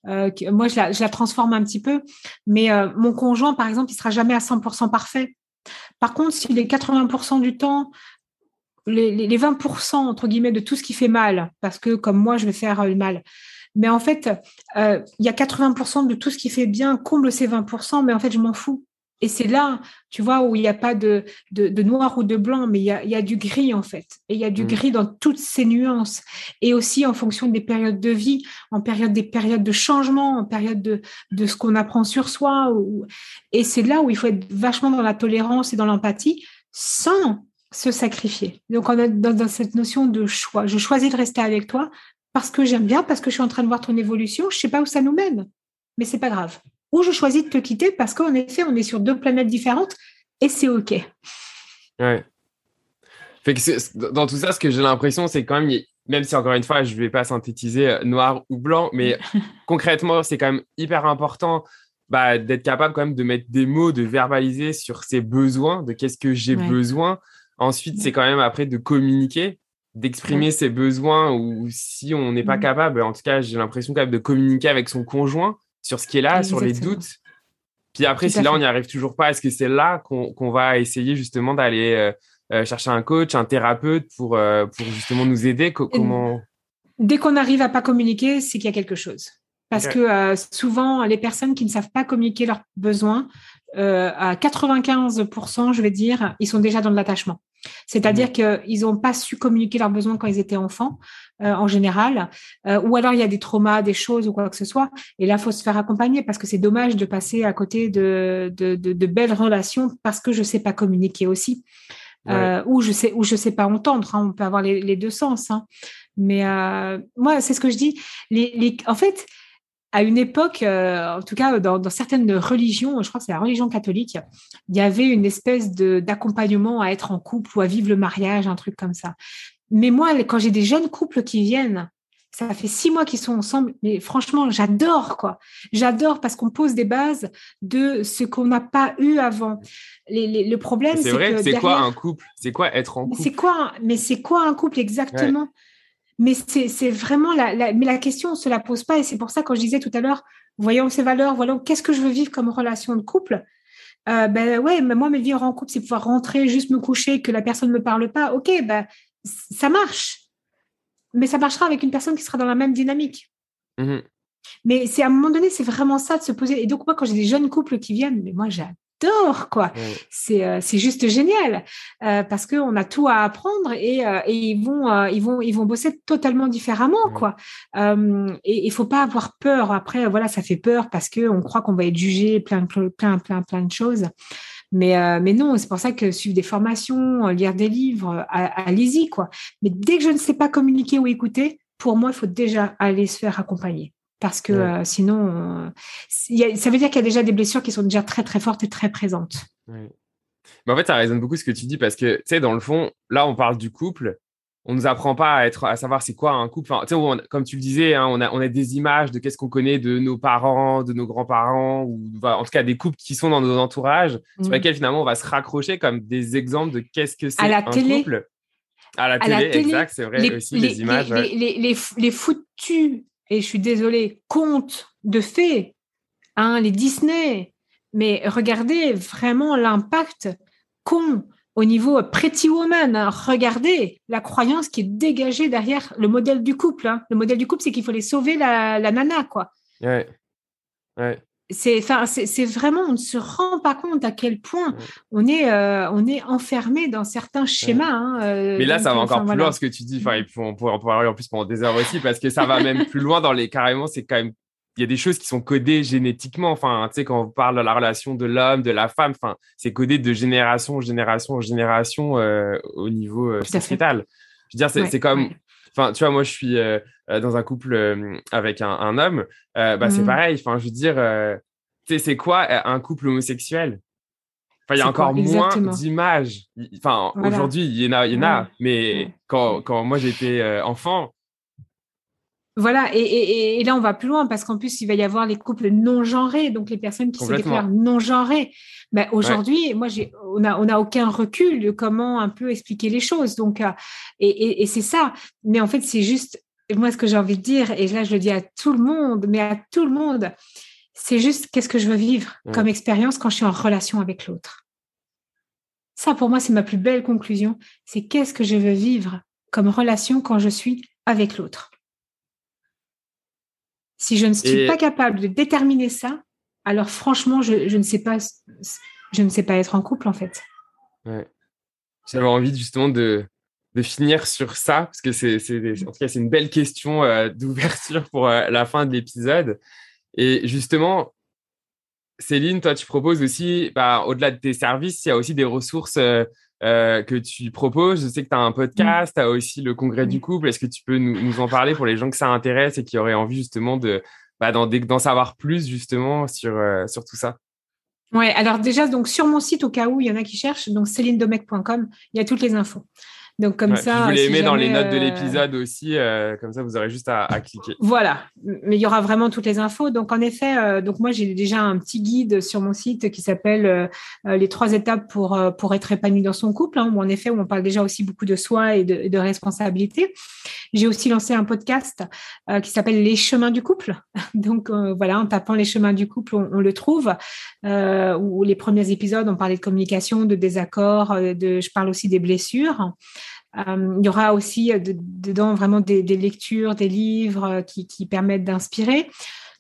moi, je la, je la, transforme un petit peu. Mais mon conjoint, par exemple, il sera jamais à 100% parfait. Par contre, s'il est 80% du temps, les, 20% entre guillemets de tout ce qui fait mal, parce que comme moi, je vais faire euh, le mal. Mais en fait, euh, il y a 80% de tout ce qui fait bien comble ces 20%, mais en fait, je m'en fous. Et c'est là, tu vois, où il n'y a pas de, de, noir ou de blanc, mais il y a, y a, du gris, en fait. Et il y a du mmh. gris dans toutes ces nuances. Et aussi en fonction des périodes de vie, en période des périodes de changement, en période de, de ce qu'on apprend sur soi. Et c'est là où il faut être vachement dans la tolérance et dans l'empathie, sans se sacrifier. Donc, on est dans, cette notion de choix. Je choisis de rester avec toi parce que j'aime bien, parce que je suis en train de voir ton évolution. Je ne sais pas où ça nous mène, mais c'est pas grave. Ou je choisis de te quitter parce qu'en effet, on est sur deux planètes différentes et c'est OK. Ouais. Fait que dans tout ça, ce que j'ai l'impression, c'est quand même, même si encore une fois, je ne vais pas synthétiser euh, noir ou blanc, mais concrètement, c'est quand même hyper important bah, d'être capable quand même de mettre des mots, de verbaliser sur ses besoins, de qu'est-ce que j'ai besoin. Ensuite, c'est quand même après de communiquer, d'exprimer ses besoins ou si on n'est pas capable, en tout cas, j'ai l'impression quand même de communiquer avec son conjoint sur ce qui est là, sur les doutes. Puis après, si là, on n'y arrive toujours pas, est-ce que c'est là qu'on va essayer justement d'aller euh, euh, chercher un coach, un thérapeute pour, euh, pour justement nous aider? Comment? Dès qu'on arrive à pas communiquer, c'est qu'il y a quelque chose. Parce que souvent, les personnes qui ne savent pas communiquer leurs besoins, à 95%, je vais dire, ils sont déjà dans de l'attachement. C'est-à-dire mmh. qu'ils n'ont pas su communiquer leurs besoins quand ils étaient enfants, euh, en général, euh, ou alors il y a des traumas, des choses ou quoi que ce soit. Et là, il faut se faire accompagner parce que c'est dommage de passer à côté de, de, de, belles relations parce que je ne sais pas communiquer aussi, ou je sais ou je sais pas entendre. Hein. On peut avoir les, les deux sens. Hein. Mais moi, c'est ce que je dis. Les, les, en fait, à une époque, euh, en tout cas dans, certaines religions, je crois que c'est la religion catholique, il y avait une espèce d'accompagnement à être en couple ou à vivre le mariage, un truc comme ça. Mais moi, quand j'ai des jeunes couples qui viennent, ça fait six mois qu'ils sont ensemble, mais franchement, j'adore quoi. J'adore parce qu'on pose des bases de ce qu'on n'a pas eu avant. le problème, c'est vrai. C'est quoi un couple? C'est quoi être en couple C'est quoi Mais c'est quoi un couple exactement? Mais c'est vraiment la, mais la question, on se la pose pas. Et c'est pour ça, quand je disais tout à l'heure, voyons ses valeurs, voyons qu'est-ce que je veux vivre comme relation de couple. Euh, ben ouais, mais moi, mes vivre en couple, c'est pouvoir rentrer, juste me coucher, que la personne ne me parle pas. Ok, ben ça marche. Mais ça marchera avec une personne qui sera dans la même dynamique. Mmh mais c'est à un moment donné, c'est vraiment ça de se poser. Et donc, moi, quand j'ai des jeunes couples qui viennent, mais moi, j'adore quoi. Euh, c'est juste génial euh, parce qu'on a tout à apprendre et, euh, ils vont ils vont ils vont bosser totalement différemment quoi. et il faut pas avoir peur. Après voilà, ça fait peur parce que on croit qu'on va être jugé plein plein plein plein de choses. Mais, mais non, c'est pour ça que suivre des formations, lire des livres, allez-y, quoi. Mais dès que je ne sais pas communiquer ou écouter, pour moi, il faut déjà aller se faire accompagner parce que euh, sinon, euh, ça veut dire qu'il y a déjà des blessures qui sont déjà très très fortes et très présentes. Mais en fait, ça résonne beaucoup ce que tu dis parce que, tu sais, dans le fond, là, on parle du couple. On nous apprend pas à être, à savoir c'est quoi un couple. Enfin, comme tu le disais, hein, on, a, on a des images de qu'est-ce qu'on connaît de nos parents, de nos grands-parents, ou en tout cas des couples qui sont dans nos entourages, sur mmh. lesquels finalement on va se raccrocher comme des exemples de qu'est-ce que c'est un couple. À la, télé, exact, c'est vrai aussi, les, images. Les, les, les, foutus et je suis désolée, contes de fées, hein, les Disney. Mais regardez vraiment l'impact qu'ont au niveau Pretty Woman. Hein. Regardez la croyance qui est dégagée derrière le modèle du couple. Hein. Le modèle du couple, c'est qu'il faut les sauver la, nana, quoi. Ouais. Ouais. C'est, c'est, vraiment, on ne se rend pas compte à quel point on est, euh, on est enfermé dans certains schémas. Euh, Mais là, ça va encore plus loin ce que tu dis. Enfin, on pourrait en parler en plus pendant des heures aussi parce que ça va même plus loin dans les carrément. C'est quand même il y a des choses qui sont codées génétiquement. Enfin, tu sais, quand on parle de la relation de l'homme, de la femme, enfin, c'est codé de génération en génération en génération euh, au niveau sociétal. Je veux dire, c'est comme, enfin, tu vois, moi, je suis dans un couple avec un, homme. bah, c'est mmh. pareil. Enfin, je veux dire, tu sais, c'est quoi un couple homosexuel? Enfin, il y a encore moins d'images. Enfin, aujourd'hui, il y en a, il y en a. Mais quand, quand moi j'étais enfant, Voilà, et, là on va plus loin parce qu'en plus il va y avoir les couples non genrés, donc les personnes qui se déclarent non genrées. Mais aujourd'hui, moi j'ai, on n'a on a aucun recul de comment un peu expliquer les choses. Donc euh, et, c'est ça. Mais en fait c'est juste moi ce que j'ai envie de dire et là je le dis à tout le monde, mais à tout le monde, c'est juste qu'est-ce que je veux vivre comme expérience quand je suis en relation avec l'autre. Ça pour moi c'est ma plus belle conclusion. C'est qu'est-ce que je veux vivre comme relation quand je suis avec l'autre. Si je ne suis pas capable de déterminer ça, alors franchement, je, ne sais pas, je ne sais pas être en couple en fait. J'avais envie justement de, finir sur ça parce que c'est, en tout cas, c'est une belle question euh, d'ouverture pour euh, la fin de l'épisode. Et justement, Céline, toi, tu proposes aussi, bah, au-delà de tes services, il y a aussi des ressources euh, que tu proposes. Je sais que tu as un podcast, tu as aussi le congrès du couple. Est-ce que tu peux nous, en parler pour les gens que ça intéresse et qui auraient envie justement de bah, d'en savoir plus justement sur, euh, sur tout ça? Ouais, alors déjà, donc sur mon site, au cas où il y en a qui cherchent, donc célinedomec.com, il y a toutes les infos. Donc comme ça, je vous les mets dans les notes de euh, l'épisode aussi, euh, comme ça vous aurez juste à, cliquer. Voilà, mais il y aura vraiment toutes les infos. Donc en effet, euh, donc moi j'ai déjà un petit guide sur mon site qui s'appelle les trois étapes pour pour être épanoui dans son couple, hein, où en effet où on parle déjà aussi beaucoup de soi et de, de responsabilité. J'ai aussi lancé un podcast qui s'appelle Les chemins du couple. Donc voilà, en tapant les chemins du couple, on, le trouve. où les premiers épisodes, on parlait de communication, de désaccord, de je parle aussi des blessures. Euh, il y aura aussi euh, dedans vraiment des, lectures, des livres euh, qui, permettent d'inspirer.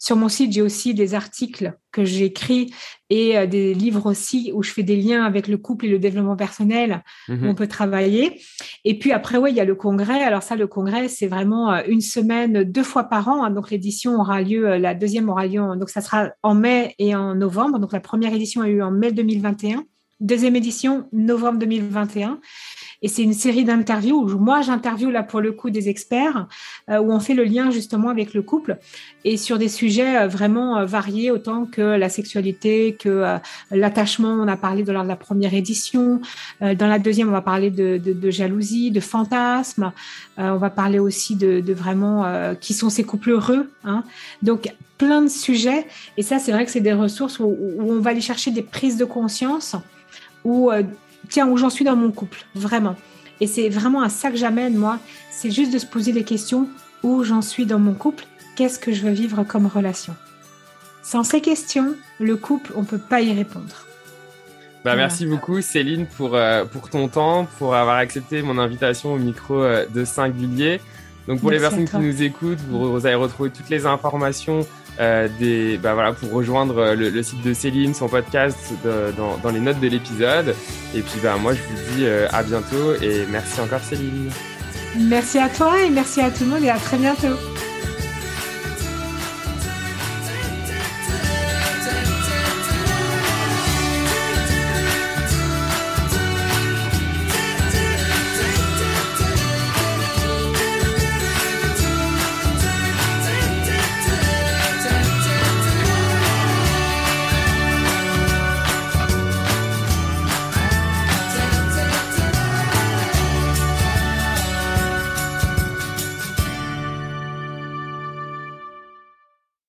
Sur mon site, j'ai aussi des articles que j'écris et des livres aussi où je fais des liens avec le couple et le développement personnel où mhm. on peut travailler. Et puis après, ouais, il y a le congrès. Alors ça, le congrès, c'est vraiment une semaine, deux fois par an. Hein. Donc l'édition aura lieu, la deuxième aura lieu, donc ça sera en mai et en novembre. Donc la première édition a eu en mai 2021. Deuxième édition, novembre 2021. Et c'est une série d'interviews où moi, j'interviewe là pour le coup des experts, euh, où on fait le lien justement avec le couple et sur des sujets euh, vraiment euh, variés, autant que la sexualité, que l'attachement. On a parlé lors de la première édition. dans la deuxième, on va parler de, jalousie, de fantasme. on va parler aussi de, vraiment qui sont ces couples heureux. Hein. Donc, plein de sujets. Et ça, c'est vrai que c'est des ressources où, où, on va aller chercher des prises de conscience, où tiens, où j'en suis dans mon couple, vraiment. Et c'est vraiment à ça que j'amène, moi. C'est juste de se poser des questions où j'en suis dans mon couple, qu'est-ce que je veux vivre comme relation? Sans ces questions, le couple, on ne peut pas y répondre. Bah, Merci beaucoup Céline pour, euh, pour ton temps, pour avoir accepté mon invitation au micro euh, de Singulier. Donc pour les personnes qui nous écoutent, vous, vous allez retrouver toutes les informations euh, des, bah voilà, pour rejoindre euh, le, site de Céline, son podcast dans, dans, les notes de l'épisode. Et puis bah, moi, je vous dis euh, à bientôt et merci encore Céline. Merci à toi et merci à tout le monde et à très bientôt.